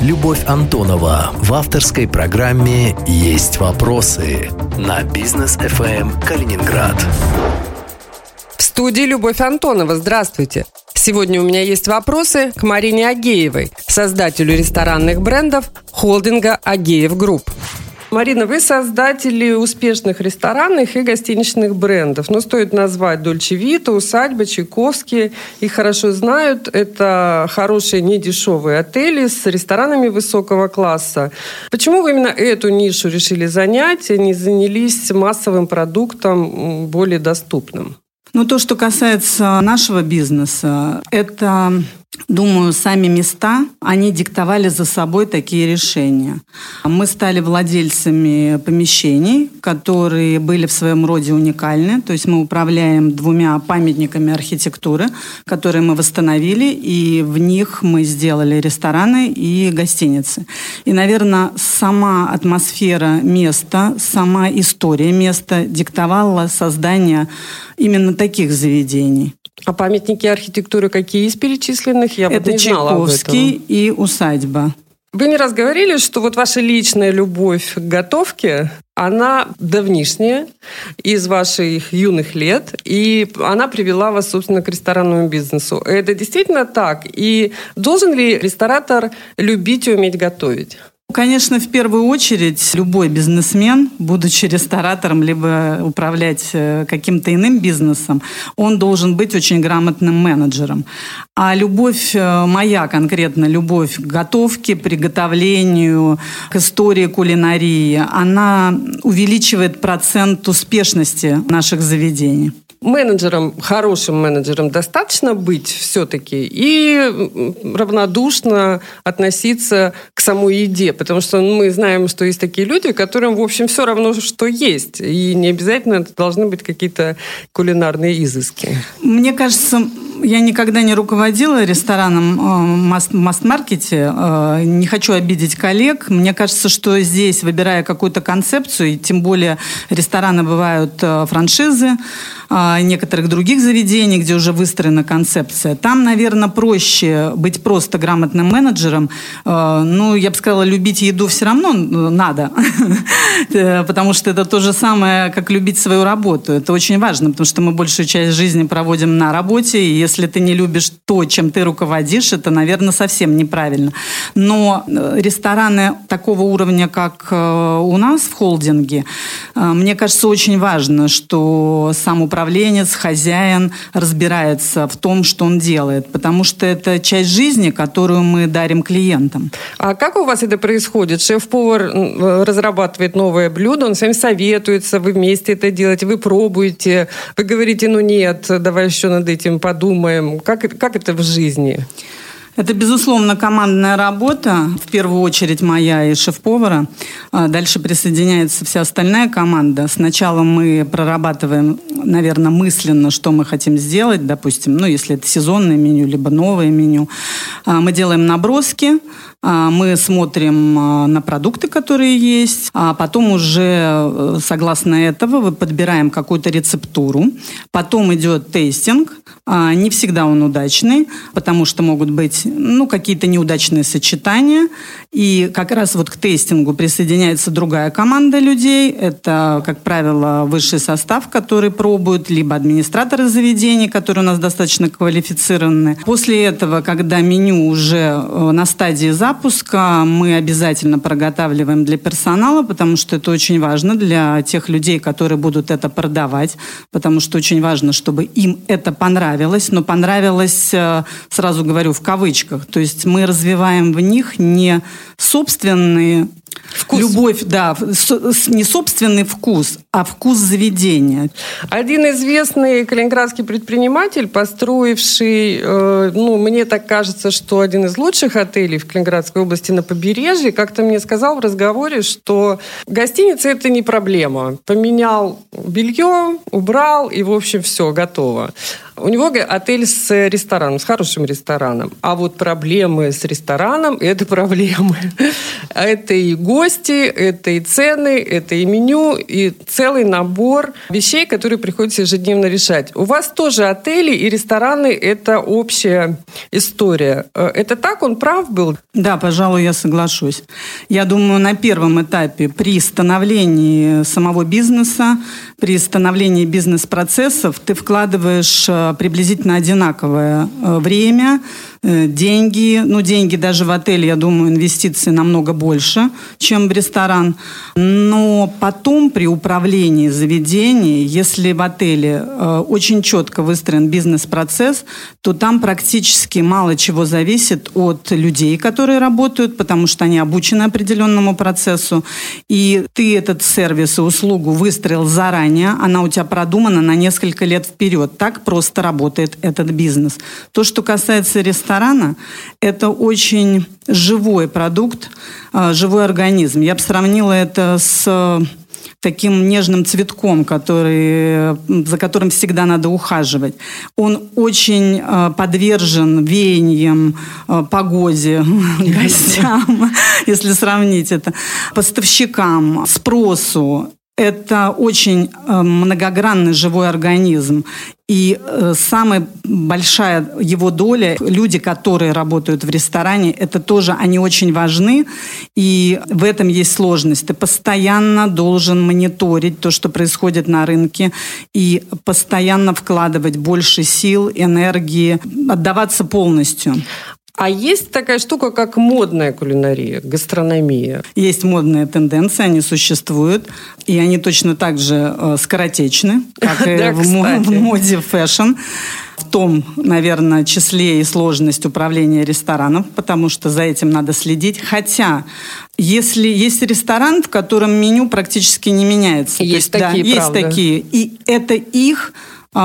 Любовь Антонова в авторской программе «Есть вопросы» на бизнес ФМ Калининград. В студии Любовь Антонова. Здравствуйте. Сегодня у меня есть вопросы к Марине Агеевой, создателю ресторанных брендов холдинга «Агеев Групп». Марина, вы создатели успешных ресторанных и гостиничных брендов. Ну, стоит назвать Дольче Вита, Усадьба, Чайковские. Их хорошо знают. Это хорошие, недешевые отели с ресторанами высокого класса. Почему вы именно эту нишу решили занять, а не занялись массовым продуктом более доступным? Ну, то, что касается нашего бизнеса, это Думаю, сами места, они диктовали за собой такие решения. Мы стали владельцами помещений, которые были в своем роде уникальны. То есть мы управляем двумя памятниками архитектуры, которые мы восстановили, и в них мы сделали рестораны и гостиницы. И, наверное, сама атмосфера места, сама история места диктовала создание именно таких заведений. А памятники архитектуры какие из перечисленных? Я Это вот не знала Чайковский и усадьба. Вы не раз говорили, что вот ваша личная любовь к готовке, она давнишняя, из ваших юных лет, и она привела вас, собственно, к ресторанному бизнесу. Это действительно так? И должен ли ресторатор любить и уметь готовить? Конечно, в первую очередь любой бизнесмен, будучи ресторатором, либо управлять э, каким-то иным бизнесом, он должен быть очень грамотным менеджером. А любовь э, моя конкретно, любовь к готовке, приготовлению, к истории кулинарии, она увеличивает процент успешности наших заведений менеджером, хорошим менеджером достаточно быть все-таки и равнодушно относиться к самой еде, потому что мы знаем, что есть такие люди, которым, в общем, все равно, что есть, и не обязательно это должны быть какие-то кулинарные изыски. Мне кажется, я никогда не руководила рестораном э, в масс-маркете. Э, не хочу обидеть коллег. Мне кажется, что здесь, выбирая какую-то концепцию, тем более рестораны бывают э, франшизы, некоторых других заведений, где уже выстроена концепция. Там, наверное, проще быть просто грамотным менеджером. Ну, я бы сказала, любить еду все равно надо, потому что это то же самое, как любить свою работу. Это очень важно, потому что мы большую часть жизни проводим на работе, и если ты не любишь то, чем ты руководишь, это, наверное, совсем неправильно. Но э, рестораны такого уровня, как э, у нас в холдинге, э, мне кажется, очень важно, что сам управленец, хозяин разбирается в том, что он делает, потому что это часть жизни, которую мы дарим клиентам. А как у вас это происходит? Шеф-повар разрабатывает новое блюдо, он с вами советуется, вы вместе это делаете, вы пробуете, вы говорите, ну нет, давай еще над этим подумаем, думаем? Как, как это в жизни? Это, безусловно, командная работа, в первую очередь моя и шеф-повара. А дальше присоединяется вся остальная команда. Сначала мы прорабатываем, наверное, мысленно, что мы хотим сделать, допустим, ну, если это сезонное меню, либо новое меню. А мы делаем наброски, мы смотрим на продукты, которые есть, а потом уже, э, согласно этого, подбираем какую-то рецептуру. Потом идет тестинг. Не всегда он удачный, потому что могут быть ну, какие-то неудачные сочетания. И как раз вот к тестингу присоединяется другая команда людей. Это, как правило, высший состав, который пробует, либо администраторы заведений, которые у нас достаточно квалифицированы. После этого, когда меню уже э, на стадии запуска, мы обязательно проготавливаем для персонала, потому что это очень важно для тех людей, которые будут это продавать, потому что очень важно, чтобы им это понравилось, но понравилось, э, сразу говорю, в кавычках, кавычках. То есть мы развиваем в них не собственные Вкус. Любовь, да, не собственный вкус, а вкус заведения. Один известный калининградский предприниматель, построивший, э, ну, мне так кажется, что один из лучших отелей в Калининградской области на побережье, как-то мне сказал в разговоре, что гостиница это не проблема. Поменял белье, убрал, и, в общем, все, готово. У него отель с рестораном, с хорошим рестораном. А вот проблемы с рестораном – это проблемы. Это и гости, это и цены, это и меню, и целый целый набор вещей, которые приходится ежедневно решать. У вас тоже отели и рестораны – это общая история. Э, это так? Он прав был? Да, пожалуй, я соглашусь. Я думаю, на первом этапе при становлении самого бизнеса, при становлении бизнес-процессов ты вкладываешь э, приблизительно одинаковое э, время, Э, деньги. Ну, деньги даже в отеле, я думаю, инвестиции намного больше, чем в ресторан. Но потом при управлении заведений, если в отеле очень четко выстроен бизнес-процесс, то там практически мало чего зависит от людей, которые работают, потому что они обучены определенному процессу. И ты этот сервис и услугу выстроил заранее, она у тебя продумана на несколько лет вперед. Так просто работает этот бизнес. То, что касается ресторана, это очень живой продукт, а, живой организм. Я бы сравнила это с таким нежным цветком, который, за которым всегда надо ухаживать. Он очень э, подвержен веяниям, э, погоде, гостям, если сравнить это, поставщикам, спросу. Это очень э, многогранный живой организм. И э, самая большая его доля, люди, которые работают в ресторане, это тоже, они очень важны. И в этом есть сложность. Ты постоянно должен мониторить то, что происходит на рынке, и постоянно вкладывать больше сил, энергии, отдаваться полностью. А есть такая штука, как модная кулинария, гастрономия? Есть модные тенденции, они существуют, и они точно так же э, скоротечны, как и в, в моде fashion. В том, наверное, числе и сложность управления рестораном, потому что за этим надо следить. Хотя если есть ресторан, в котором меню практически не меняется. Есть, есть такие, да, есть такие. И это их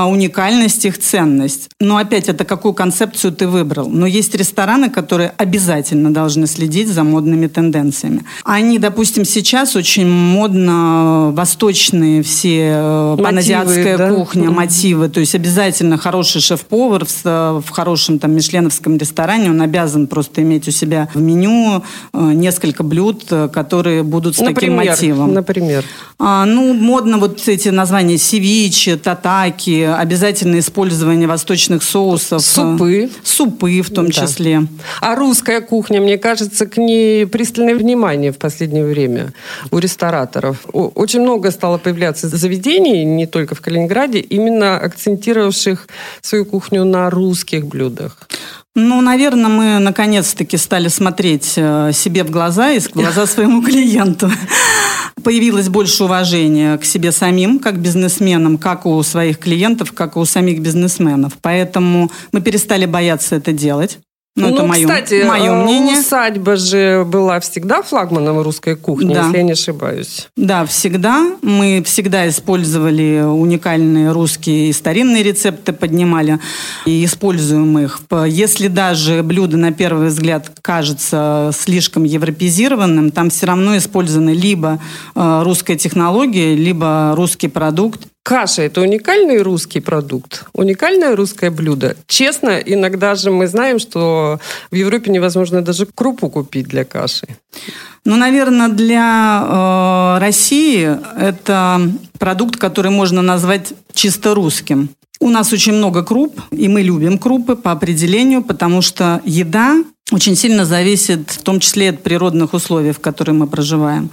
уникальность, их ценность. Но опять, это какую концепцию ты выбрал. Но есть рестораны, которые обязательно должны следить за модными тенденциями. Они, допустим, сейчас очень модно восточные все, э, паназиатская да? кухня, мотивы. То есть обязательно хороший шеф-повар в, в хорошем там мишленовском ресторане, он обязан просто иметь у себя в меню э, несколько блюд, э, которые будут с например, таким мотивом. Например? А, ну, модно вот эти названия севичи, татаки, обязательно использование восточных соусов. Супы. Супы в том да. числе. А русская кухня, мне кажется, к ней пристальное внимание в последнее время у рестораторов. Очень много стало появляться заведений, не только в Калининграде, именно акцентировавших свою кухню на русских блюдах. Ну, наверное, мы наконец-таки стали смотреть э, себе в глаза и в глаза своему клиенту. Появилось больше уважения к себе самим, как бизнесменам, как у своих клиентов, как у самих бизнесменов. Поэтому мы перестали бояться это делать. Ну, ну это мое, кстати, мое э, мнение. усадьба же была всегда флагманом русской кухни, да. если я не ошибаюсь. Да, всегда. Мы всегда использовали уникальные русские старинные рецепты, поднимали и используем их. Если даже блюдо на первый взгляд кажется слишком европезированным, там все равно использованы либо э, русская технология, либо русский продукт. Каша – это уникальный русский продукт, уникальное русское блюдо. Честно, иногда же мы знаем, что в Европе невозможно даже крупу купить для каши. Ну, наверное, для э, России это продукт, который можно назвать чисто русским. У нас очень много круп, и мы любим крупы по определению, потому что еда очень сильно зависит в том числе от природных условий, в которых мы проживаем.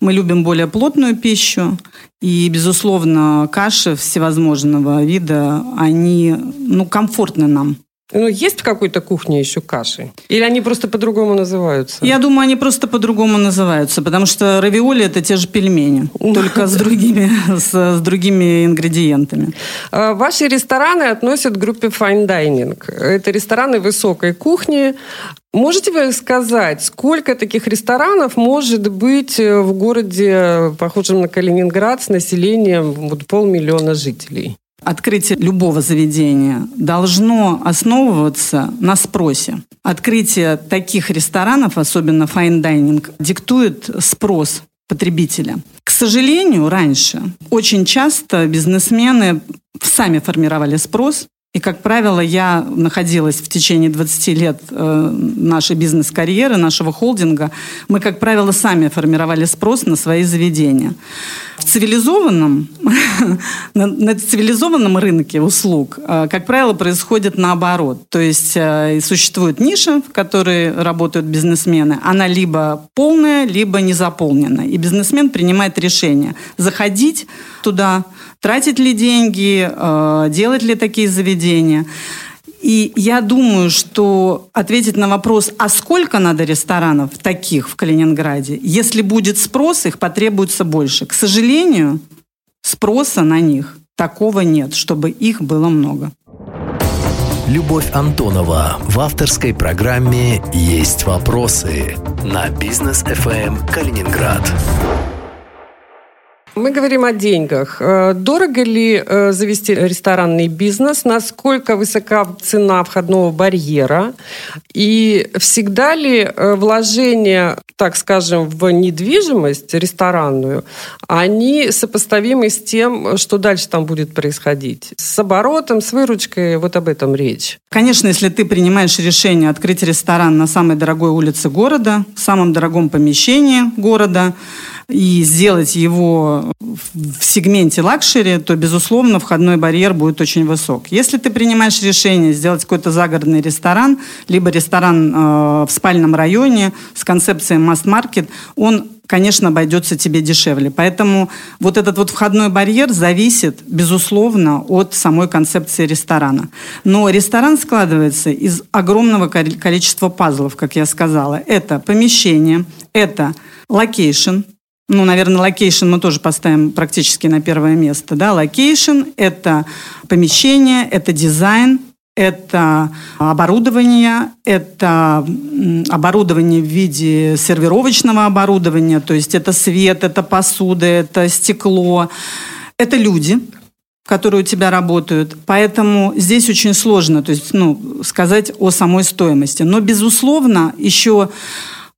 Мы любим более плотную пищу, и, безусловно, каши всевозможного вида, они ну, комфортны нам. Ну, есть в какой-то кухне еще каши? Или они просто по-другому называются? Я думаю, они просто по-другому называются, потому что равиоли – это те же пельмени, только с другими, с, с другими ингредиентами. А, ваши рестораны относят к группе fine dining. Это рестораны высокой кухни. Можете вы сказать, сколько таких ресторанов может быть в городе, похожем на Калининград, с населением вот полмиллиона жителей? Открытие любого заведения должно основываться на спросе. Открытие таких ресторанов, особенно dining, диктует спрос потребителя. К сожалению, раньше очень часто бизнесмены сами формировали спрос, и, как правило, я находилась в течение 20 лет э, нашей бизнес-карьеры, нашего холдинга. Мы, как правило, сами формировали спрос на свои заведения. В цивилизованном, на цивилизованном рынке услуг, э, как правило, происходит наоборот. То есть э, существует ниша, в которой работают бизнесмены. Она либо полная, либо не заполнена. И бизнесмен принимает решение заходить туда, тратить ли деньги, э, делать ли такие заведения. И я думаю, что ответить на вопрос, а сколько надо ресторанов таких в Калининграде, если будет спрос, их потребуется больше. К сожалению, спроса на них такого нет, чтобы их было много. Любовь Антонова в авторской программе «Есть вопросы» на бизнес FM Калининград. Мы говорим о деньгах. Э, дорого ли э, завести ресторанный бизнес? Насколько высока цена входного барьера? И всегда ли э, вложения, так скажем, в недвижимость ресторанную, они сопоставимы с тем, что дальше там будет происходить? С оборотом, с выручкой, вот об этом речь. Конечно, если ты принимаешь решение открыть ресторан на самой дорогой улице города, в самом дорогом помещении города, и сделать его в сегменте luxury, то, безусловно, входной барьер будет очень высок. Если ты принимаешь решение сделать какой-то загородный ресторан, либо ресторан э, в спальном районе с концепцией масс-маркет, он конечно, обойдется тебе дешевле. Поэтому вот этот вот входной барьер зависит, безусловно, от самой концепции ресторана. Но ресторан складывается из огромного количества пазлов, как я сказала. Это помещение, это location, ну, наверное, location мы тоже поставим практически на первое место. Да? Location – это помещение, это дизайн, это оборудование, это оборудование в виде сервировочного оборудования, то есть это свет, это посуда, это стекло, это люди, которые у тебя работают. Поэтому здесь очень сложно то есть, ну, сказать о самой стоимости. Но, безусловно, еще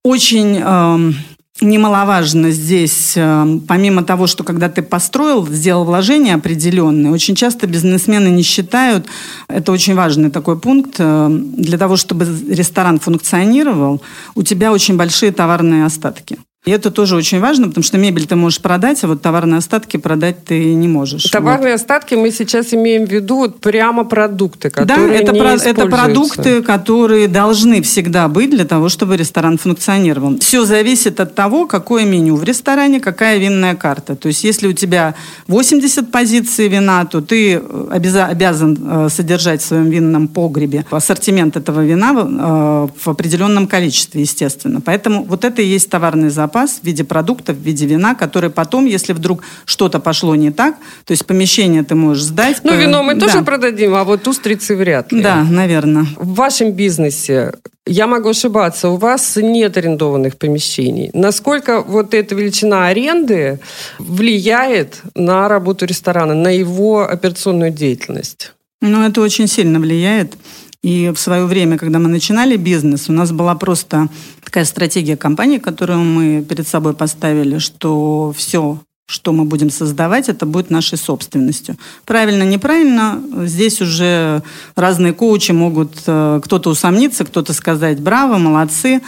очень э, немаловажно здесь, э, помимо того, что когда ты построил, сделал вложения определенные, очень часто бизнесмены не считают, это очень важный такой пункт, э, для того, чтобы ресторан функционировал, у тебя очень большие товарные остатки. И это тоже очень важно, потому что мебель ты можешь продать, а вот товарные остатки продать ты не можешь. Товарные вот. остатки мы сейчас имеем в виду вот прямо продукты, которые Да, это, не про, это продукты, которые должны всегда быть для того, чтобы ресторан функционировал. Все зависит от того, какое меню в ресторане, какая винная карта. То есть если у тебя 80 позиций вина, то ты э, обязан э, содержать в своем винном погребе ассортимент этого вина э, в определенном количестве, естественно. Поэтому вот это и есть товарный запас запас в виде продуктов, в виде вина, который потом, если вдруг что-то пошло не так, то есть помещение ты можешь сдать. Ну, вино мы да. тоже продадим, а вот устрицы вряд ли. Да, наверное. В вашем бизнесе я могу ошибаться, у вас нет арендованных помещений. Насколько вот эта величина аренды влияет на работу ресторана, на его операционную деятельность? Ну, это очень сильно влияет. И в свое время, когда мы начинали бизнес, у нас была просто такая стратегия компании, которую мы перед собой поставили, что все, что мы будем создавать, это будет нашей собственностью. Правильно, неправильно, здесь уже разные коучи могут э, кто-то усомниться, кто-то сказать «браво», «молодцы».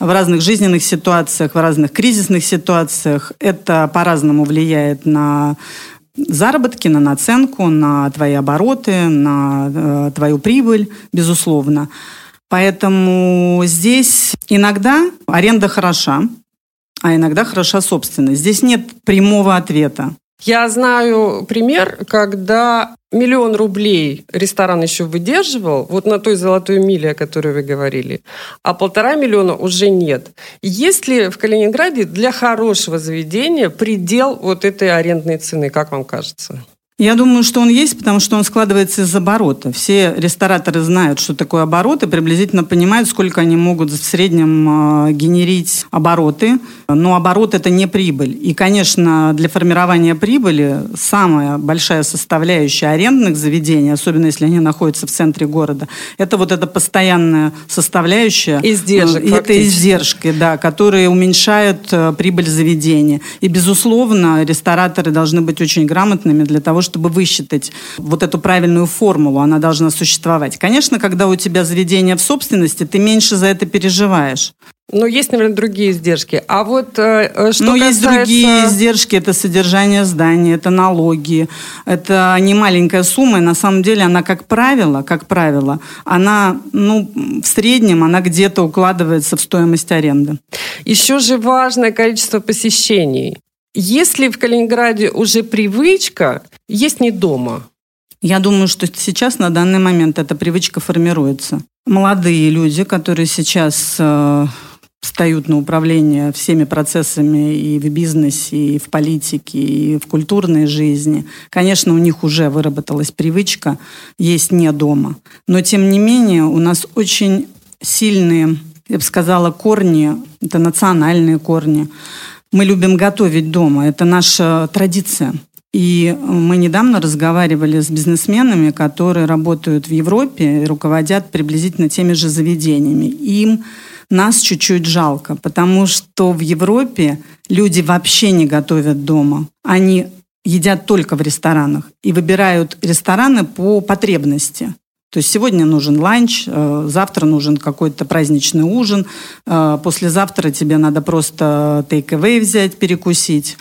В разных жизненных ситуациях, в разных кризисных ситуациях это по-разному влияет на заработки, на наценку, на твои обороты, на э, твою прибыль, безусловно. Поэтому здесь иногда аренда хороша, а иногда хороша собственность. Здесь нет прямого ответа. Я знаю пример, когда миллион рублей ресторан еще выдерживал, вот на той золотой миле, о которой вы говорили, а полтора миллиона уже нет. Есть ли в Калининграде для хорошего заведения предел вот этой арендной цены, как вам кажется? Я думаю, что он есть, потому что он складывается из оборота. Все рестораторы знают, что такое оборот, и приблизительно понимают, сколько они могут в среднем э, генерить обороты. Но оборот – это не прибыль. И, конечно, для формирования прибыли самая большая составляющая арендных заведений, особенно если они находятся в центре города, это вот эта постоянная составляющая. Издержек, э, Это издержки, да, которые уменьшают э, прибыль заведения. И, безусловно, рестораторы должны быть очень грамотными для того, чтобы высчитать вот эту правильную формулу, она должна существовать. Конечно, когда у тебя заведение в собственности, ты меньше за это переживаешь. Но есть, наверное, другие издержки. А вот э, э что Но касается... есть другие издержки. Это содержание здания, это налоги. Это не маленькая сумма. И на самом деле она, как правило, как правило, она, ну, в среднем, она где-то укладывается в стоимость аренды. Еще же важное количество посещений. Если в Калининграде уже привычка, есть не дома. Я думаю, что сейчас на данный момент эта привычка формируется. Молодые люди, которые сейчас э, встают на управление всеми процессами и в бизнесе, и в политике, и в культурной жизни. Конечно, у них уже выработалась привычка есть не дома. Но, тем не менее, у нас очень сильные, я бы сказала, корни, это национальные корни. Мы любим готовить дома, это наша традиция. И мы недавно разговаривали с бизнесменами, которые работают в Европе и руководят приблизительно теми же заведениями. Им нас чуть-чуть жалко, потому что в Европе люди вообще не готовят дома. Они едят только в ресторанах и выбирают рестораны по потребности. То есть сегодня нужен ланч, э, завтра нужен какой-то праздничный ужин, э, послезавтра тебе надо просто take-away взять, перекусить.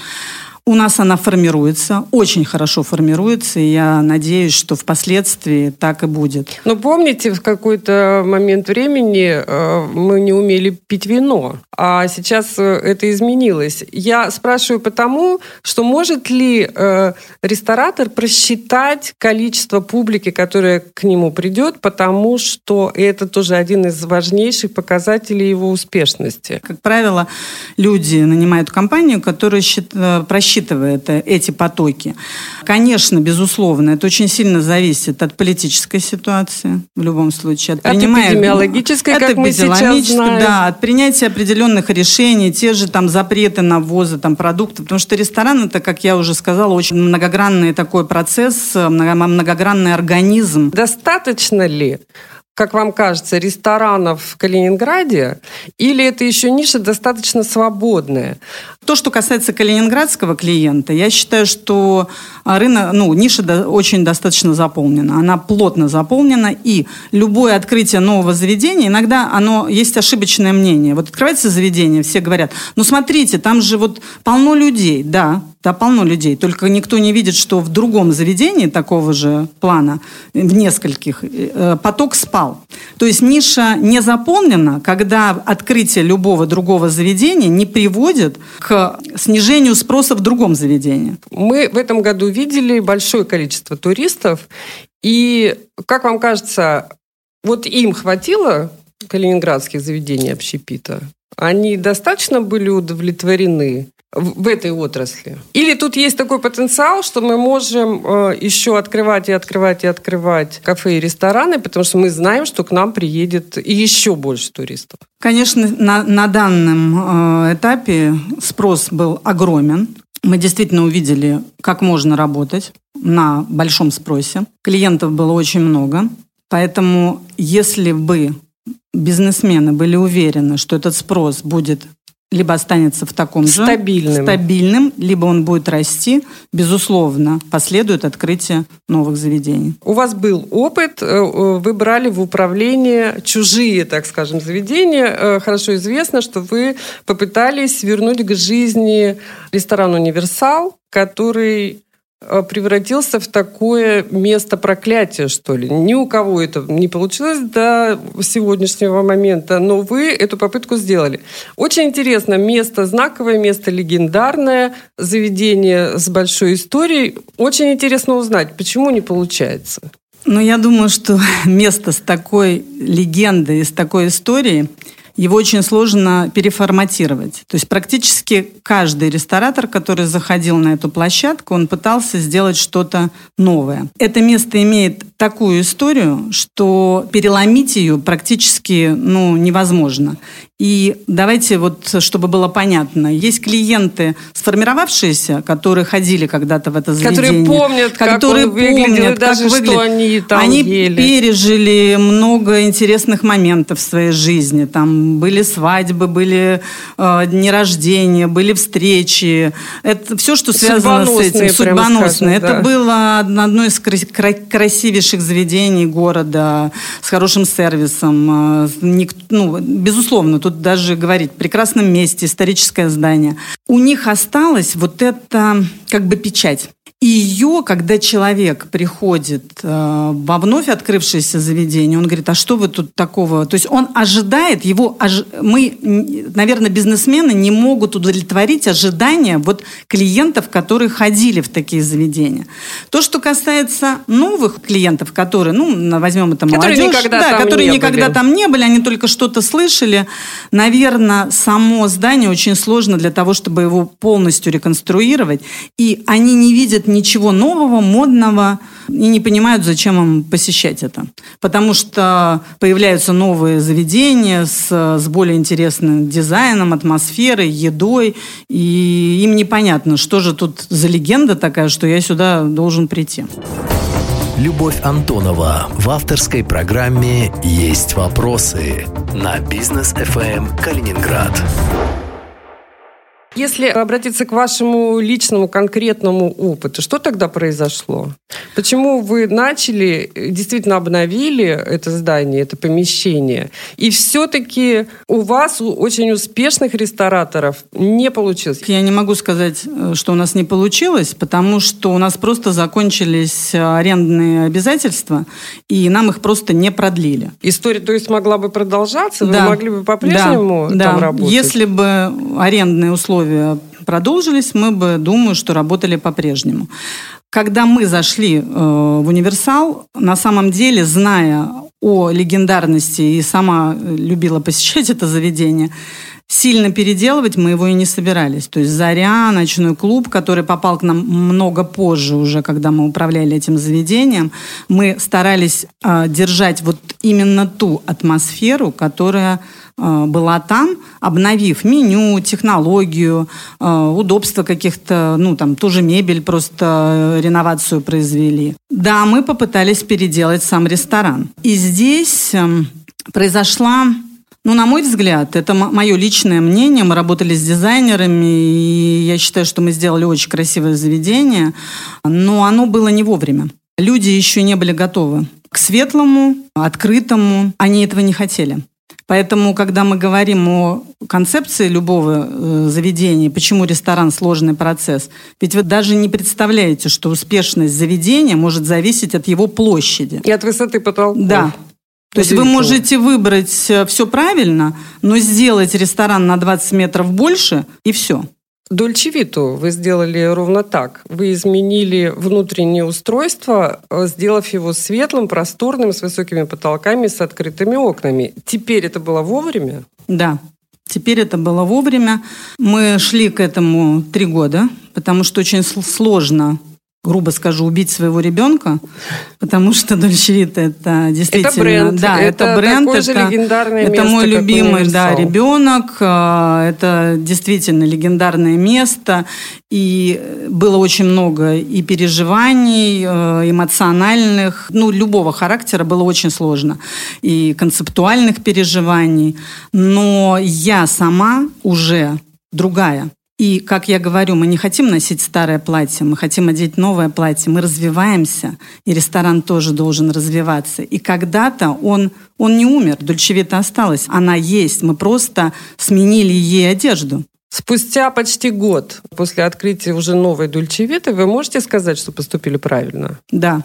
У нас она формируется, очень хорошо формируется, и я надеюсь, что впоследствии так и будет. Но помните, в какой-то момент времени э, мы не умели пить вино, а сейчас э, это изменилось. Я спрашиваю потому, что может ли э, ресторатор просчитать количество публики, которая к нему придет, потому что это тоже один из важнейших показателей его успешности. Как правило, люди нанимают компанию, которая просчитывает рассчитывает э, эти потоки. Конечно, безусловно, это очень сильно зависит от политической ситуации в любом случае. От, от эпидемиологической, от как мы сейчас знаем. Да, от принятия определенных решений, те же там запреты на ввозы там, продуктов. Потому что ресторан это, как я уже сказала, очень многогранный такой процесс, многогранный организм. Достаточно ли как вам кажется, ресторанов в Калининграде? Или это еще ниша достаточно свободная? То, что касается калининградского клиента, я считаю, что рынок, ну, ниша очень достаточно заполнена. Она плотно заполнена, и любое открытие нового заведения, иногда оно есть ошибочное мнение. Вот открывается заведение, все говорят, ну, смотрите, там же вот полно людей. Да, да, полно людей. Только никто не видит, что в другом заведении такого же плана, в нескольких, э, поток спал. То есть ниша не заполнена, когда открытие любого другого заведения не приводит к снижению спроса в другом заведении. Мы в этом году видели большое количество туристов. И, как вам кажется, вот им хватило калининградских заведений общепита? Они достаточно были удовлетворены? В этой отрасли? Или тут есть такой потенциал, что мы можем э, еще открывать и открывать и открывать кафе и рестораны, потому что мы знаем, что к нам приедет еще больше туристов? Конечно, на, на данном э, этапе спрос был огромен. Мы действительно увидели, как можно работать на большом спросе. Клиентов было очень много. Поэтому, если бы бизнесмены были уверены, что этот спрос будет либо останется в таком же стабильным. стабильным, либо он будет расти, безусловно, последует открытие новых заведений. У вас был опыт, э, э, вы брали в управление чужие, так скажем, заведения. Э, хорошо известно, что вы попытались вернуть к жизни ресторан «Универсал», который превратился в такое место проклятия, что ли. Ни у кого это не получилось до сегодняшнего момента, но вы эту попытку сделали. Очень интересно, место знаковое, место легендарное, заведение с большой историей. Очень интересно узнать, почему не получается. Ну, я думаю, что место с такой легендой, с такой историей – его очень сложно переформатировать. То есть практически каждый ресторатор, который заходил на эту площадку, он пытался сделать что-то новое. Это место имеет такую историю, что переломить ее практически ну, невозможно. И давайте вот, чтобы было понятно, есть клиенты, сформировавшиеся, которые ходили когда-то в это заведение. Которые помнят, которые как он выглядел, помнят, даже как что выглядит. они там Они ели. пережили много интересных моментов в своей жизни. Там были свадьбы, были э, дни рождения, были встречи. Это все, что связано с этим. Судьбоносные, скажем, Это да. было одно из кра- красивейших заведений города с хорошим сервисом. э, Ну, безусловно, тут даже говорить, в прекрасном месте, историческое здание. У них осталась вот эта как бы печать. И ее, когда человек приходит э, во вновь открывшееся заведение, он говорит, а что вы тут такого? То есть он ожидает, его мы, наверное, бизнесмены не могут удовлетворить ожидания вот клиентов, которые ходили в такие заведения. То, что касается новых клиентов, которые, ну, возьмем это Которые молодежь, никогда да, там которые не никогда были. там не были, они только что-то слышали. Наверное, само здание очень сложно для того, чтобы его полностью реконструировать. И они не видят ничего нового, модного и не понимают, зачем им посещать это. Потому что появляются новые заведения с, с более интересным дизайном, атмосферой, едой. И им непонятно, что же тут за легенда такая, что я сюда должен прийти. Любовь Антонова в авторской программе «Есть вопросы» на бизнес ФМ Калининград. Если обратиться к вашему личному конкретному опыту, что тогда произошло? Почему вы начали, действительно обновили это здание, это помещение, и все-таки у вас, у очень успешных рестораторов, не получилось? Я не могу сказать, э, что у нас не получилось, потому что у нас просто закончились э, арендные обязательства, и нам их просто не продлили. История, то есть, могла бы продолжаться? Вы могли бы по-прежнему да, там да. работать? Если бы арендные условия продолжились, мы бы, думаю, что работали по-прежнему. Когда мы зашли э, в универсал, на самом деле, зная о легендарности и сама э, любила посещать это заведение, сильно переделывать мы его и не собирались. То есть «Заря», ночной клуб, который попал к нам много позже уже, когда мы управляли этим заведением, мы старались э, держать вот именно ту атмосферу, которая была там, обновив меню, технологию, э, удобства каких-то, ну, там, ту же мебель, просто э, реновацию произвели. Да, мы попытались переделать сам ресторан. И здесь эм, произошла ну, на мой взгляд, это мое личное мнение. Мы работали с дизайнерами, и я считаю, что мы сделали очень красивое заведение, но оно было не вовремя. Люди еще не были готовы к светлому, открытому. Они этого не хотели. Поэтому, когда мы говорим о концепции любого э, заведения, почему ресторан сложный процесс, ведь вы даже не представляете, что успешность заведения может зависеть от его площади. И от высоты потолков. Да. То есть вы можете выбрать все правильно, но сделать ресторан на 20 метров больше, и все. Дольчевиту вы сделали ровно так. Вы изменили внутреннее устройство, э, сделав его светлым, просторным, с высокими потолками, с открытыми окнами. Теперь это было вовремя? Да. Теперь это было вовремя. Мы шли к этому три года, потому что очень сложно грубо скажу, убить своего ребенка, потому что Дольчевита это действительно... Это бренд. Да, это, это бренд. Это, легендарное это место, мой любимый да, ребенок. а, Это действительно легендарное место. И было очень много и переживаний, э, эмоциональных, ну, любого характера было очень сложно. И концептуальных переживаний. Но я сама уже другая. И, как я говорю, мы не хотим носить старое платье, мы хотим одеть новое платье, мы развиваемся, и ресторан тоже должен развиваться. И когда-то он, он не умер, Дольчевита осталась, она есть, мы просто сменили ей одежду. Спустя почти год после открытия уже новой Дульчевиты вы можете сказать, что поступили правильно? Да,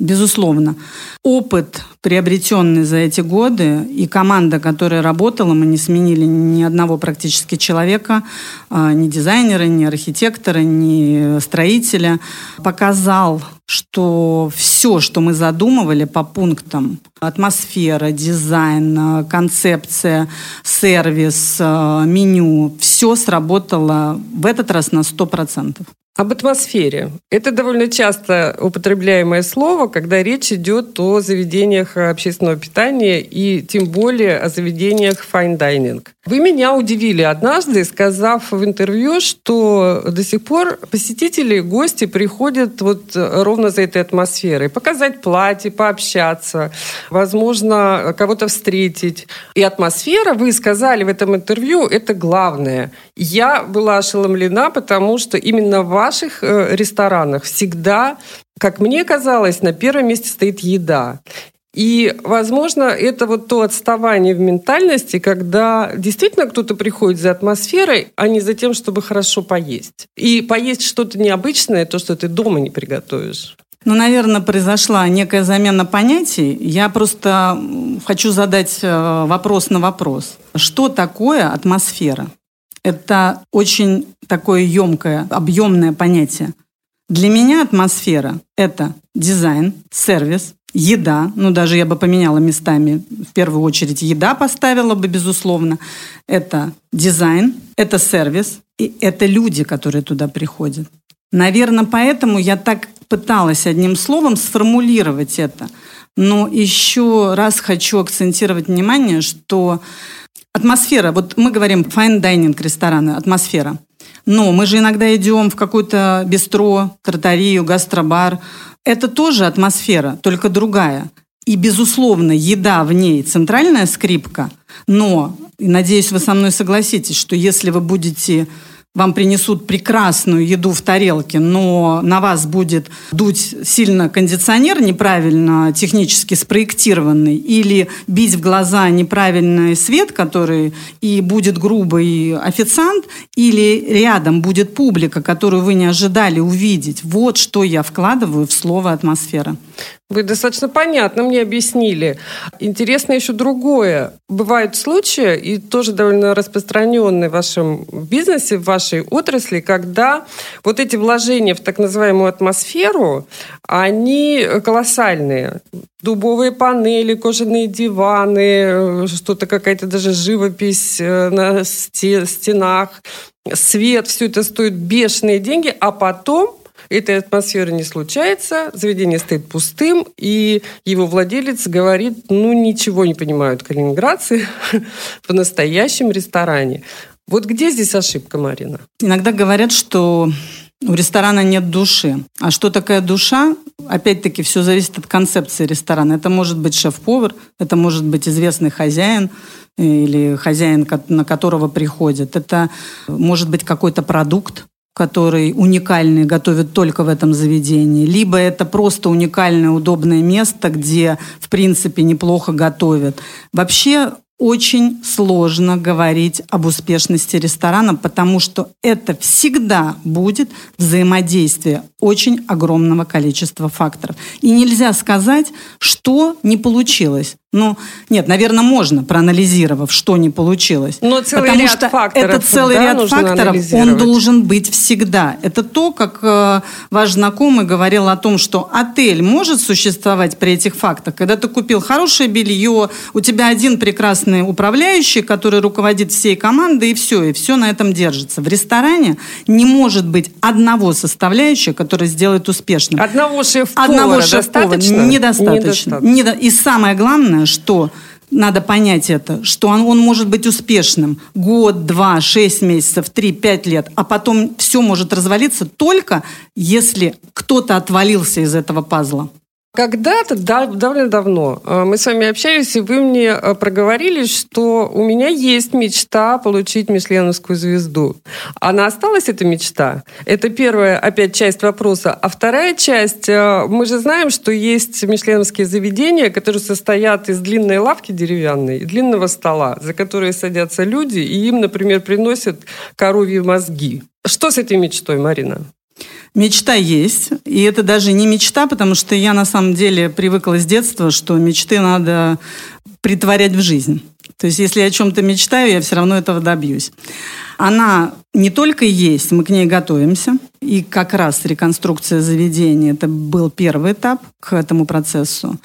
безусловно. Опыт приобретенный за эти годы, и команда, которая работала, мы не сменили ни одного практически человека, а, ни дизайнера, ни архитектора, ни строителя, показал, что все, что мы задумывали по пунктам, атмосфера, дизайн, концепция, сервис, а, меню, все сработало в этот раз на 100%. Об атмосфере. Это довольно часто употребляемое слово, когда речь идет о заведениях общественного питания и тем более о заведениях fine dining. Вы меня удивили однажды, сказав в интервью, что до сих пор посетители, гости приходят вот ровно за этой атмосферой. Показать платье, пообщаться, возможно, кого-то встретить. И атмосфера, вы сказали в этом интервью, это главное. Я была ошеломлена, потому что именно в ваших э, ресторанах всегда как мне казалось, на первом месте стоит еда. И, возможно, это вот то отставание в ментальности, когда действительно кто-то приходит за атмосферой, а не за тем, чтобы хорошо поесть. И поесть что-то необычное, то, что ты дома не приготовишь. Ну, наверное, произошла некая замена понятий. Я просто хочу задать э, вопрос на вопрос. Что такое атмосфера? Это очень такое емкое, объемное понятие. Для меня атмосфера – это дизайн, сервис, еда, ну даже я бы поменяла местами, в первую очередь еда поставила бы, безусловно, это дизайн, это сервис, и это люди, которые туда приходят. Наверное, поэтому я так пыталась одним словом сформулировать это. Но еще раз хочу акцентировать внимание, что атмосфера, вот мы говорим fine dining рестораны, атмосфера. Но мы же иногда идем в какую-то бистро, тартарию, гастробар, это тоже атмосфера, только другая. И, безусловно, еда в ней центральная скрипка, но, надеюсь, вы со мной согласитесь, что если вы будете вам принесут прекрасную еду в тарелке, но на вас будет дуть сильно кондиционер неправильно технически спроектированный, или бить в глаза неправильный свет, который и будет грубый официант, или рядом будет публика, которую вы не ожидали увидеть. Вот что я вкладываю в слово «атмосфера». Вы достаточно понятно мне объяснили. Интересно еще другое. Бывают случаи, и тоже довольно распространенные в вашем бизнесе, в вашей отрасли, когда вот эти вложения в так называемую атмосферу, они колоссальные. Дубовые панели, кожаные диваны, что-то какая-то даже живопись э, на стенах, свет, все это стоит бешеные деньги, а потом этой атмосферы не случается, заведение стоит пустым, и его владелец говорит, ну, ничего не понимают калининградцы в настоящем ресторане. Вот где здесь ошибка, Марина? Иногда говорят, что у ресторана нет души. А что такая душа? Опять-таки, все зависит от концепции ресторана. Это может быть шеф-повар, это может быть известный хозяин или хозяин, на которого приходят. Это может быть какой-то продукт, который уникальный, готовят только в этом заведении, либо это просто уникальное, удобное место, где, в принципе, неплохо готовят. Вообще очень сложно говорить об успешности ресторана, потому что это всегда будет взаимодействие очень огромного количества факторов. И нельзя сказать, что не получилось. Ну, нет, наверное, можно, проанализировав, что не получилось. Но целый Потому ряд что факторов, это целый да, ряд факторов, он должен быть всегда. Это то, как э, ваш знакомый говорил о том, что отель может существовать при этих фактах, когда ты купил хорошее белье, у тебя один прекрасный управляющий, который руководит всей командой, и все, и все на этом держится. В ресторане не может быть одного составляющего, который сделает успешным. Одного шеф-повара Одного шеф-повара недостаточно. недостаточно. Недо... И самое главное, что надо понять это, что он, он может быть успешным год, два, шесть месяцев, три, пять лет, а потом все может развалиться только если кто-то отвалился из этого пазла. Когда-то, да, довольно давно, э, мы с вами общались, и вы мне э, проговорили, что у меня есть мечта получить Мишленовскую звезду. Она осталась, эта мечта? Это первая, опять, часть вопроса. А вторая часть, э, мы же знаем, что есть мишленовские заведения, которые состоят из длинной лавки деревянной и длинного стола, за которые садятся люди, и им, например, приносят коровьи мозги. Что с этой мечтой, Марина? Мечта есть, и это даже не мечта, потому что я на самом деле привыкла с детства, что мечты надо притворять в жизнь. То есть, если я о чем-то мечтаю, я все равно этого добьюсь. Она не только есть, мы к ней готовимся. И как раз реконструкция заведения, это был первый этап к этому процессу.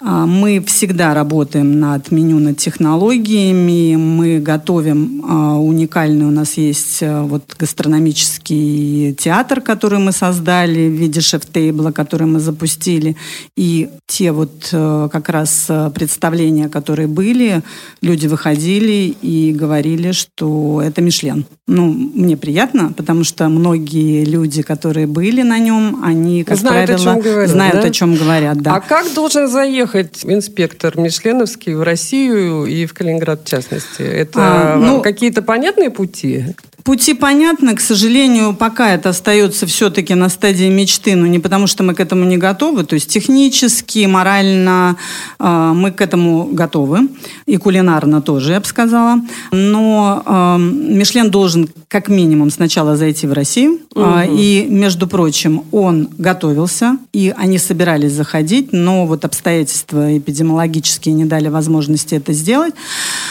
А, мы всегда работаем над меню, над технологиями. Мы готовим а, уникальный, у нас есть а, вот гастрономический театр, который мы создали в виде шеф-тейбла, который мы запустили. И те вот как раз представления, которые были, люди выходили и говорили, что это Мишлен. Ну, мне приятно, потому что многие люди, которые были на нем, они, как знают, правило, о чем говорят, знают, да? о чем говорят. Да. А как должен заехать инспектор Мишленовский в Россию и в Калининград в частности? Это А, ну- какие-то понятные пути? Пути понятны, к сожалению, пока это остается все-таки на стадии мечты, но не потому, что мы к этому не готовы, то есть технически, морально э, мы к этому готовы, и кулинарно тоже, я бы сказала. Но э, Мишлен должен как минимум сначала зайти в Россию, э, и, между прочим, он готовился, и они собирались заходить, но вот обстоятельства эпидемиологические не дали возможности это сделать.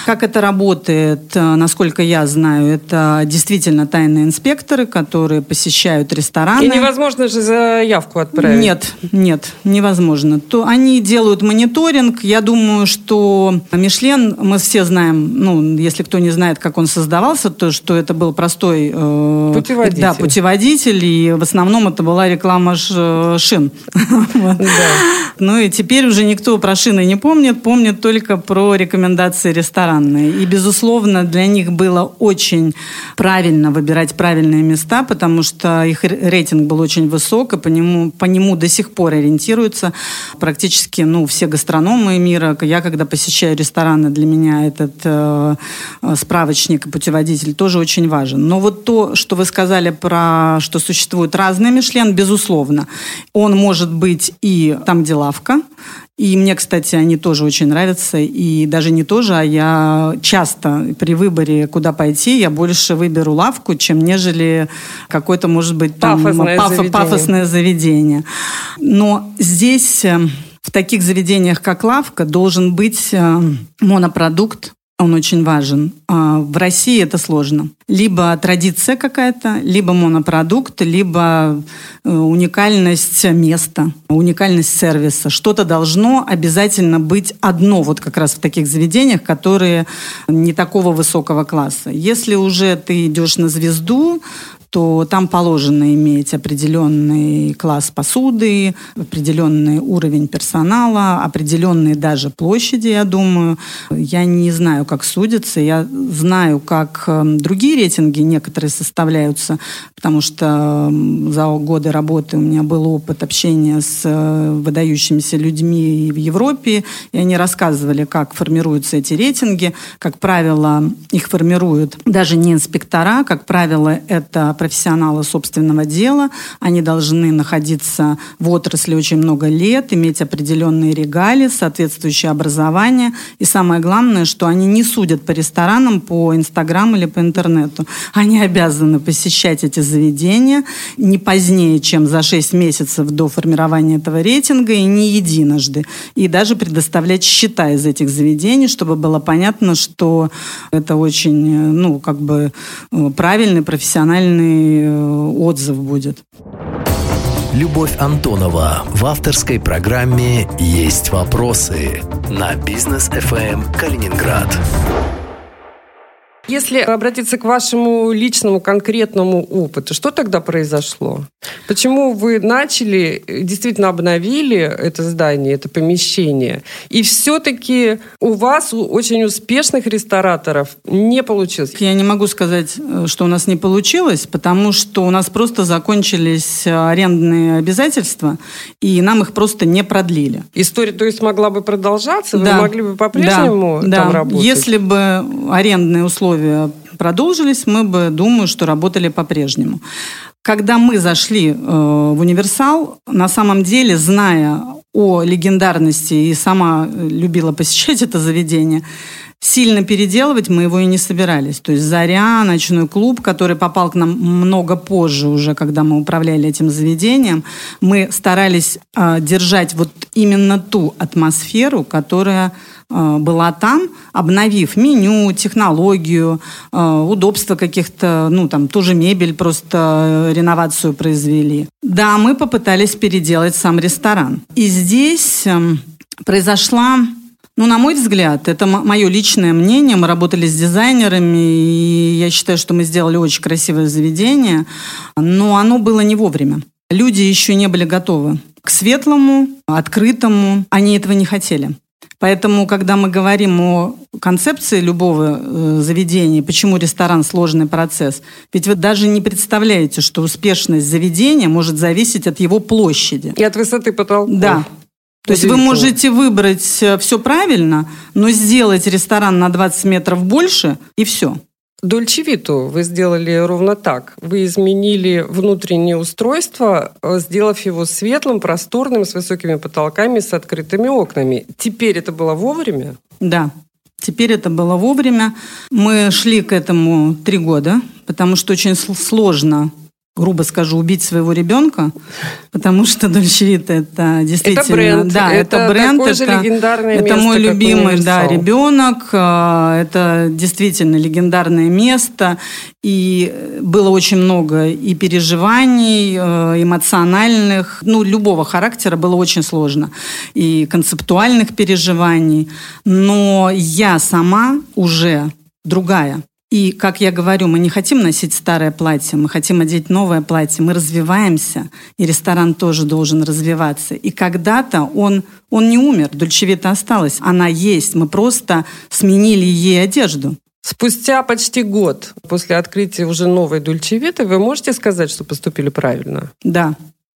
Как это работает, э, насколько я знаю, это действительно тайные инспекторы, которые посещают рестораны. И невозможно же заявку отправить. Нет, нет, невозможно. То они делают мониторинг. Я думаю, что Мишлен, мы все знаем, ну, если кто не знает, как он создавался, то что это был простой э, Путеводитель. Да, путеводитель, и в основном это была реклама ш- шин. Вот. Ну и теперь уже никто про шины не помнит, помнит только про рекомендации ресторанные. И, безусловно, для них было очень правильно выбирать правильные места, потому что их рейтинг был очень высок, и по нему, по нему до сих пор ориентируются практически ну, все гастрономы мира. Я, когда посещаю рестораны, для меня этот э, э, справочник и путеводитель тоже очень важен. Но вот то, что вы сказали про, что существуют разные Мишлен, безусловно. Он может быть и там, где лавка, и мне, кстати, они тоже очень нравятся. И даже не тоже, а я часто при выборе, куда пойти, я больше выберу лавку, чем нежели какое-то, может быть, там Пафосное заведение. пафосное заведение. Но здесь, э, в таких заведениях, как лавка, должен быть э, монопродукт, он очень важен. А В России это сложно. Либо традиция какая-то, либо монопродукт, либо э, уникальность места, уникальность сервиса. Что-то должно обязательно быть одно вот как раз в таких заведениях, которые не такого высокого класса. Если уже ты идешь на звезду, то там положено иметь определенный класс посуды, определенный уровень персонала, определенные даже площади, я думаю. Я не знаю, как судятся, я знаю, как э, другие рейтинги некоторые составляются, потому что э, за годы работы у меня был опыт общения с э, выдающимися людьми в Европе, и они рассказывали, как формируются эти рейтинги. Как правило, их формируют даже не инспектора, как правило, это профессионалы собственного дела. Они должны находиться в отрасли очень много лет, иметь определенные регалии, соответствующее образование. И самое главное, что они не судят по ресторанам, по Инстаграм или по интернету. Они обязаны посещать эти заведения не позднее, чем за 6 месяцев до формирования этого рейтинга и не единожды. И даже предоставлять счета из этих заведений, чтобы было понятно, что это очень, э, ну, как бы э, правильный, профессиональный э, отзыв будет. Любовь Антонова в авторской программе «Есть вопросы» на бизнес FM Калининград. Если обратиться к вашему личному конкретному опыту, что тогда произошло? Почему вы начали, э, действительно обновили это здание, это помещение, и все-таки у вас, у очень успешных рестораторов, не получилось? Я не могу сказать, э, что у нас не получилось, потому что у нас просто закончились э, арендные обязательства, и нам их просто не продлили. История, то есть, могла бы продолжаться? Вы могли бы по-прежнему да, там да. работать? Если бы арендные условия продолжились, мы бы, думаю, что работали по-прежнему. Когда мы зашли э, в универсал, на самом деле, зная о легендарности и сама любила посещать это заведение, сильно переделывать мы его и не собирались. То есть «Заря», «Ночной клуб», который попал к нам много позже уже, когда мы управляли этим заведением, мы старались э, держать вот именно ту атмосферу, которая э, была там, обновив меню, технологию, э, удобства каких-то, ну, там, ту же мебель, просто реновацию произвели. Да, мы попытались переделать сам ресторан. И здесь э, произошла ну, на мой взгляд, это мое личное мнение. Мы работали с дизайнерами, и я считаю, что мы сделали очень красивое заведение, но оно было не вовремя. Люди еще не были готовы к светлому, открытому. Они этого не хотели. Поэтому, когда мы говорим о концепции любого э, заведения, почему ресторан сложный процесс, ведь вы даже не представляете, что успешность заведения может зависеть от его площади. И от высоты потолка. Да. То есть вы можете выбрать э, все правильно, но сделать ресторан на 20 метров больше, и все. Дольчевиту вы сделали ровно так. Вы изменили внутреннее устройство, э, сделав его светлым, просторным, с высокими потолками, с открытыми окнами. Теперь это было вовремя? Да. Теперь это было вовремя. Мы шли к этому три года, потому что очень сложно грубо скажу, убить своего ребенка, потому что Дольчевита это действительно... Это бренд. Да, это, это бренд. Такое это, же легендарное это место, мой любимый да, ребенок. А, это действительно легендарное место. И было очень много и переживаний, э, эмоциональных, ну, любого характера было очень сложно. И концептуальных переживаний. Но я сама уже другая. И, как я говорю, мы не хотим носить старое платье, мы хотим одеть новое платье, мы развиваемся, и ресторан тоже должен развиваться. И когда-то он, он не умер, Дольчевита осталась, она есть, мы просто сменили ей одежду. Спустя почти год после открытия уже новой Дульчевиты вы можете сказать, что поступили правильно? Да,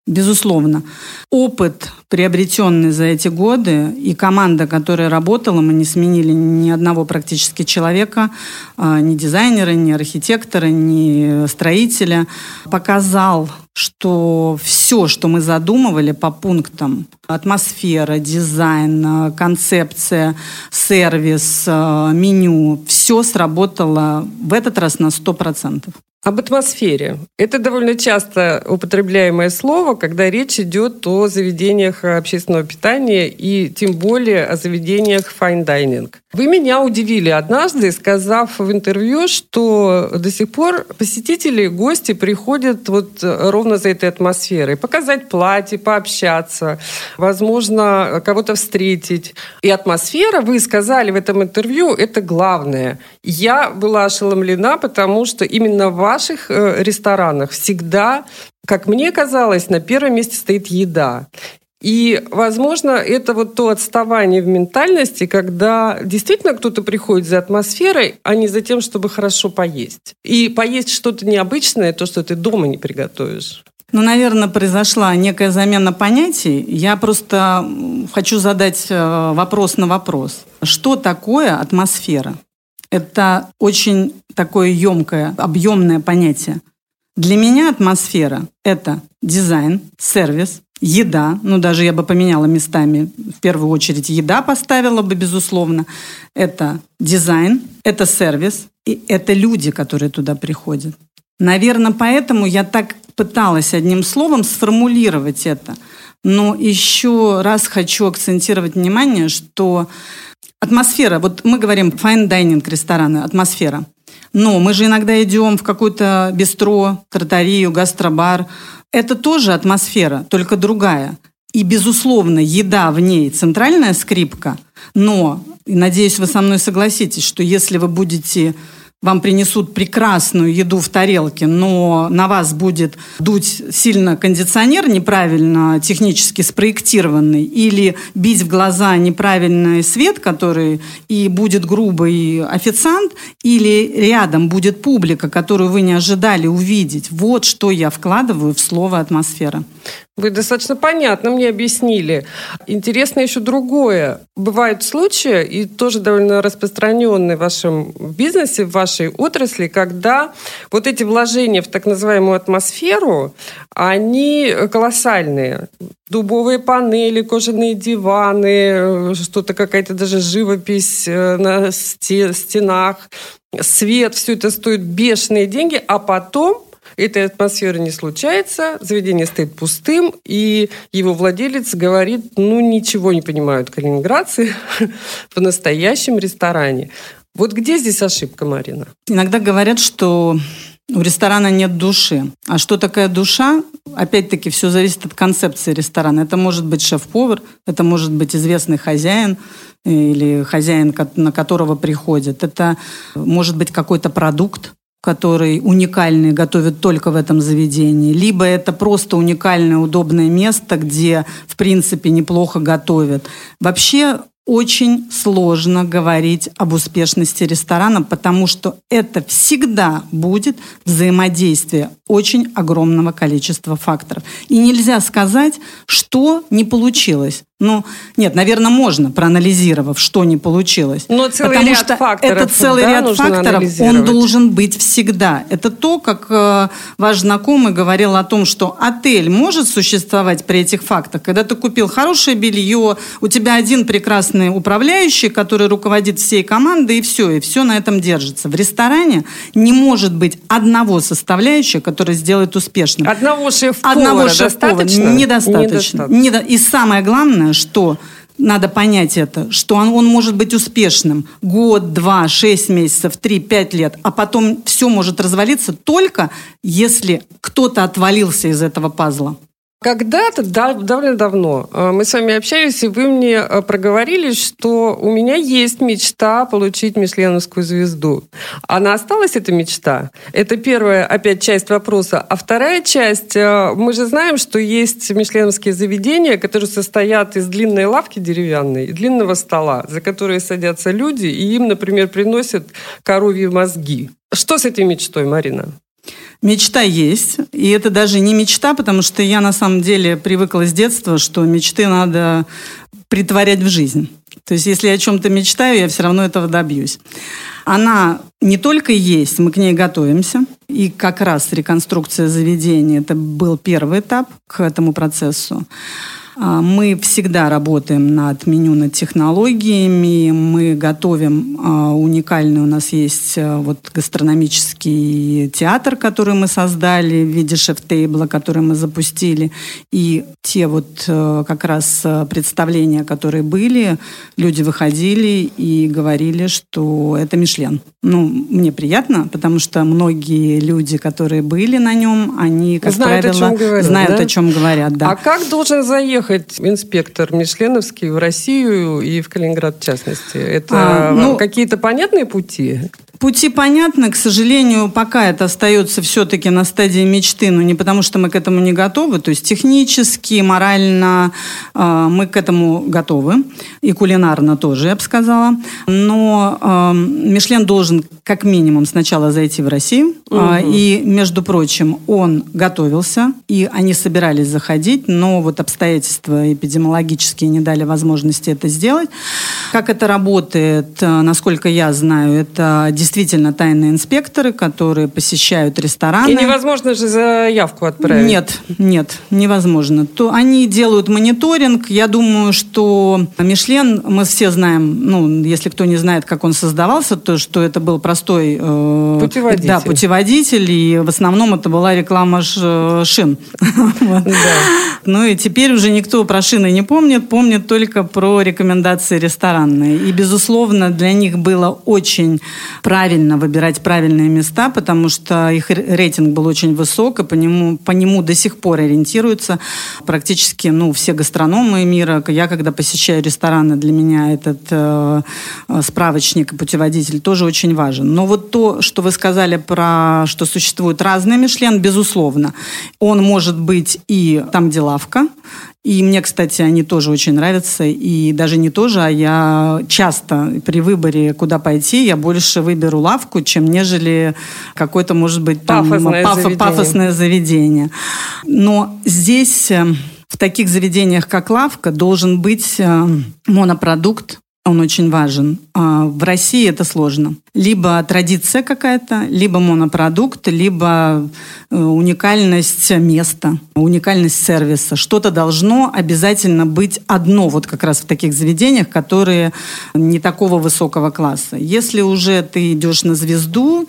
Безусловно. Опыт, приобретенный за эти годы, и команда, которая работала, мы не сменили ни одного практически человека, а, ни дизайнера, ни архитектора, ни строителя, показал, что все, что мы задумывали по пунктам, атмосфера, дизайн, концепция, сервис, а, меню, все сработало в этот раз на 100%. Об атмосфере. Это довольно часто употребляемое слово, когда речь идет о заведениях общественного питания и тем более о заведениях fine dining. Вы меня удивили однажды, сказав в интервью, что до сих пор посетители, гости приходят вот ровно за этой атмосферой. Показать платье, пообщаться, возможно, кого-то встретить. И атмосфера, вы сказали в этом интервью, это главное. Я была ошеломлена, потому что именно в ваших э, ресторанах всегда, как мне казалось, на первом месте стоит еда. И, возможно, это вот то отставание в ментальности, когда действительно кто-то приходит за атмосферой, а не за тем, чтобы хорошо поесть. И поесть что-то необычное, то, что ты дома не приготовишь. Ну, наверное, произошла некая замена понятий. Я просто хочу задать э, вопрос на вопрос. Что такое атмосфера? Это очень такое емкое, объемное понятие. Для меня атмосфера – это дизайн, сервис, еда. Ну, даже я бы поменяла местами. В первую очередь еда поставила бы, безусловно. Это дизайн, это сервис, и это люди, которые туда приходят. Наверное, поэтому я так пыталась одним словом сформулировать это. Но еще раз хочу акцентировать внимание, что Атмосфера. Вот мы говорим fine dining рестораны, атмосфера. Но мы же иногда идем в какую-то бистро, тартарию, гастробар. Это тоже атмосфера, только другая. И, безусловно, еда в ней центральная скрипка, но, надеюсь, вы со мной согласитесь, что если вы будете вам принесут прекрасную еду в тарелке, но на вас будет дуть сильно кондиционер неправильно технически спроектированный, или бить в глаза неправильный свет, который и будет грубый официант, или рядом будет публика, которую вы не ожидали увидеть. Вот что я вкладываю в слово «атмосфера». Вы достаточно понятно мне объяснили. Интересно еще другое. Бывают случаи, и тоже довольно распространенные в вашем бизнесе, в вашем вашей отрасли, когда вот эти вложения в так называемую атмосферу, они колоссальные. Дубовые панели, кожаные диваны, что-то какая-то даже живопись э, на стенах, свет, все это стоит бешеные деньги, а потом этой атмосферы не случается, заведение стоит пустым, и его владелец говорит, ну, ничего не понимают калининградцы в настоящем ресторане. Вот где здесь ошибка, Марина? Иногда говорят, что у ресторана нет души. А что такая душа? Опять-таки, все зависит от концепции ресторана. Это может быть шеф-повар, это может быть известный хозяин или хозяин, на которого приходят. Это может быть какой-то продукт, который уникальный, готовят только в этом заведении, либо это просто уникальное, удобное место, где, в принципе, неплохо готовят. Вообще очень сложно говорить об успешности ресторана, потому что это всегда будет взаимодействие очень огромного количества факторов. И нельзя сказать, что не получилось. Ну, нет, наверное, можно, проанализировав, что не получилось. Но целый Потому ряд что факторов, это целый да, ряд факторов, он должен быть всегда. Это то, как э, ваш знакомый говорил о том, что отель может существовать при этих фактах. Когда ты купил хорошее белье, у тебя один прекрасный управляющий, который руководит всей командой, и все, и все на этом держится. В ресторане не может быть одного составляющего, который сделает успешным. Одного шеф-повара Одного шеф-повара достаточно? Недостаточно. Недостаточно. И самое главное, что надо понять это, что он, он может быть успешным год, два, шесть месяцев, три, пять лет, а потом все может развалиться только если кто-то отвалился из этого пазла. Когда-то, довольно давно, э, мы с вами общались, и вы мне э, проговорили, что у меня есть мечта получить Мишленовскую звезду. Она осталась, эта мечта? Это первая, опять, часть вопроса. А вторая часть, э, мы же знаем, что есть мишленовские заведения, которые состоят из длинной лавки деревянной и длинного стола, за которые садятся люди, и им, например, приносят коровьи мозги. Что с этой мечтой, Марина? Мечта есть, и это даже не мечта, потому что я на самом деле привыкла с детства, что мечты надо притворять в жизнь. То есть если я о чем-то мечтаю, я все равно этого добьюсь. Она не только есть, мы к ней готовимся. И как раз реконструкция заведения – это был первый этап к этому процессу. А, мы всегда работаем над меню, над технологиями. Мы готовим а, уникальный, у нас есть а, вот гастрономический театр, который мы создали в виде шеф-тейбла, который мы запустили. И те вот как раз представления, которые были, люди выходили и говорили, что это Мишлен. Ну, мне приятно, потому что многие люди, которые были на нем, они, как знают, правило, о чем говорят, знают, да? о чем говорят. Да. А как должен заехать приехать инспектор Мишленовский в Россию и в Калининград в частности? Это а, ну, какие-то понятные пути? Пути понятны, к сожалению, пока это остается все-таки на стадии мечты, но не потому, что мы к этому не готовы, то есть технически, морально э, мы к этому готовы, и кулинарно тоже, я бы сказала. Но э, Мишлен должен как минимум сначала зайти в Россию, угу. э, и, между прочим, он готовился, и они собирались заходить, но вот обстоятельства эпидемиологические не дали возможности это сделать. Как это работает, насколько я знаю, это действительно тайные инспекторы, которые посещают рестораны. И невозможно же заявку отправить? Нет, нет, невозможно. То они делают мониторинг. Я думаю, что Мишлен, мы все знаем, ну, если кто не знает, как он создавался, то что это был простой э, путеводитель. Да, путеводитель, и в основном это была реклама ш, шин. Ну и теперь уже никто про шины не помнит, помнит только про рекомендации ресторанные. И, безусловно, для них было очень правильно выбирать правильные места, потому что их рейтинг был очень высок, и по нему, по нему до сих пор ориентируются практически ну, все гастрономы мира. Я, когда посещаю рестораны, для меня этот э, справочник и путеводитель тоже очень важен. Но вот то, что вы сказали про, что существуют разные Мишлен, безусловно. Он может быть и там, где лавка, и мне, кстати, они тоже очень нравятся. И даже не тоже, а я часто при выборе, куда пойти, я больше выберу лавку, чем нежели какое-то, может быть, там пафосное, паф, заведение. пафосное заведение. Но здесь, э, в таких заведениях, как лавка, должен быть э, монопродукт он очень важен. А в России это сложно. Либо традиция какая-то, либо монопродукт, либо э, уникальность места, уникальность сервиса. Что-то должно обязательно быть одно вот как раз в таких заведениях, которые не такого высокого класса. Если уже ты идешь на звезду,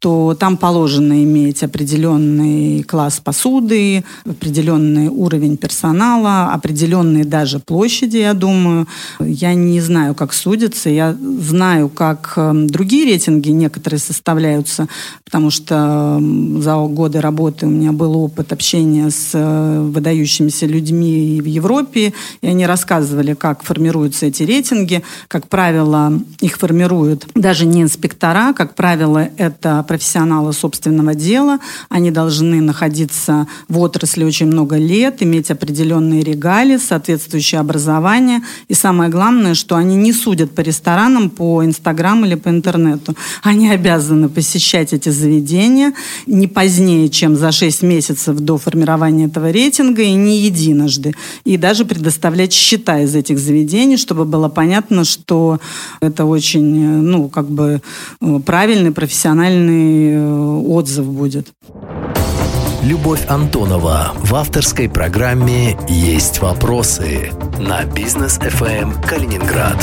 то там положено иметь определенный класс посуды, определенный уровень персонала, определенные даже площади, я думаю. Я не знаю, как судится. Я знаю, как эм, другие рейтинги некоторые составляются, потому что эм, за годы работы у меня был опыт общения с э, выдающимися людьми в Европе, и они рассказывали, как формируются эти рейтинги. Как правило, их формируют даже не инспектора, как правило, это профессионалы собственного дела. Они должны находиться в отрасли очень много лет, иметь определенные регалии, соответствующее образование. И самое главное, что они не судят по ресторанам, по Инстаграму или по интернету. Они обязаны посещать эти заведения не позднее, чем за 6 месяцев до формирования этого рейтинга и не единожды. И даже предоставлять счета из этих заведений, чтобы было понятно, что это очень, ну, как бы правильный, профессиональный Э, отзыв будет. Любовь Антонова в авторской программе «Есть вопросы» на бизнес FM Калининград.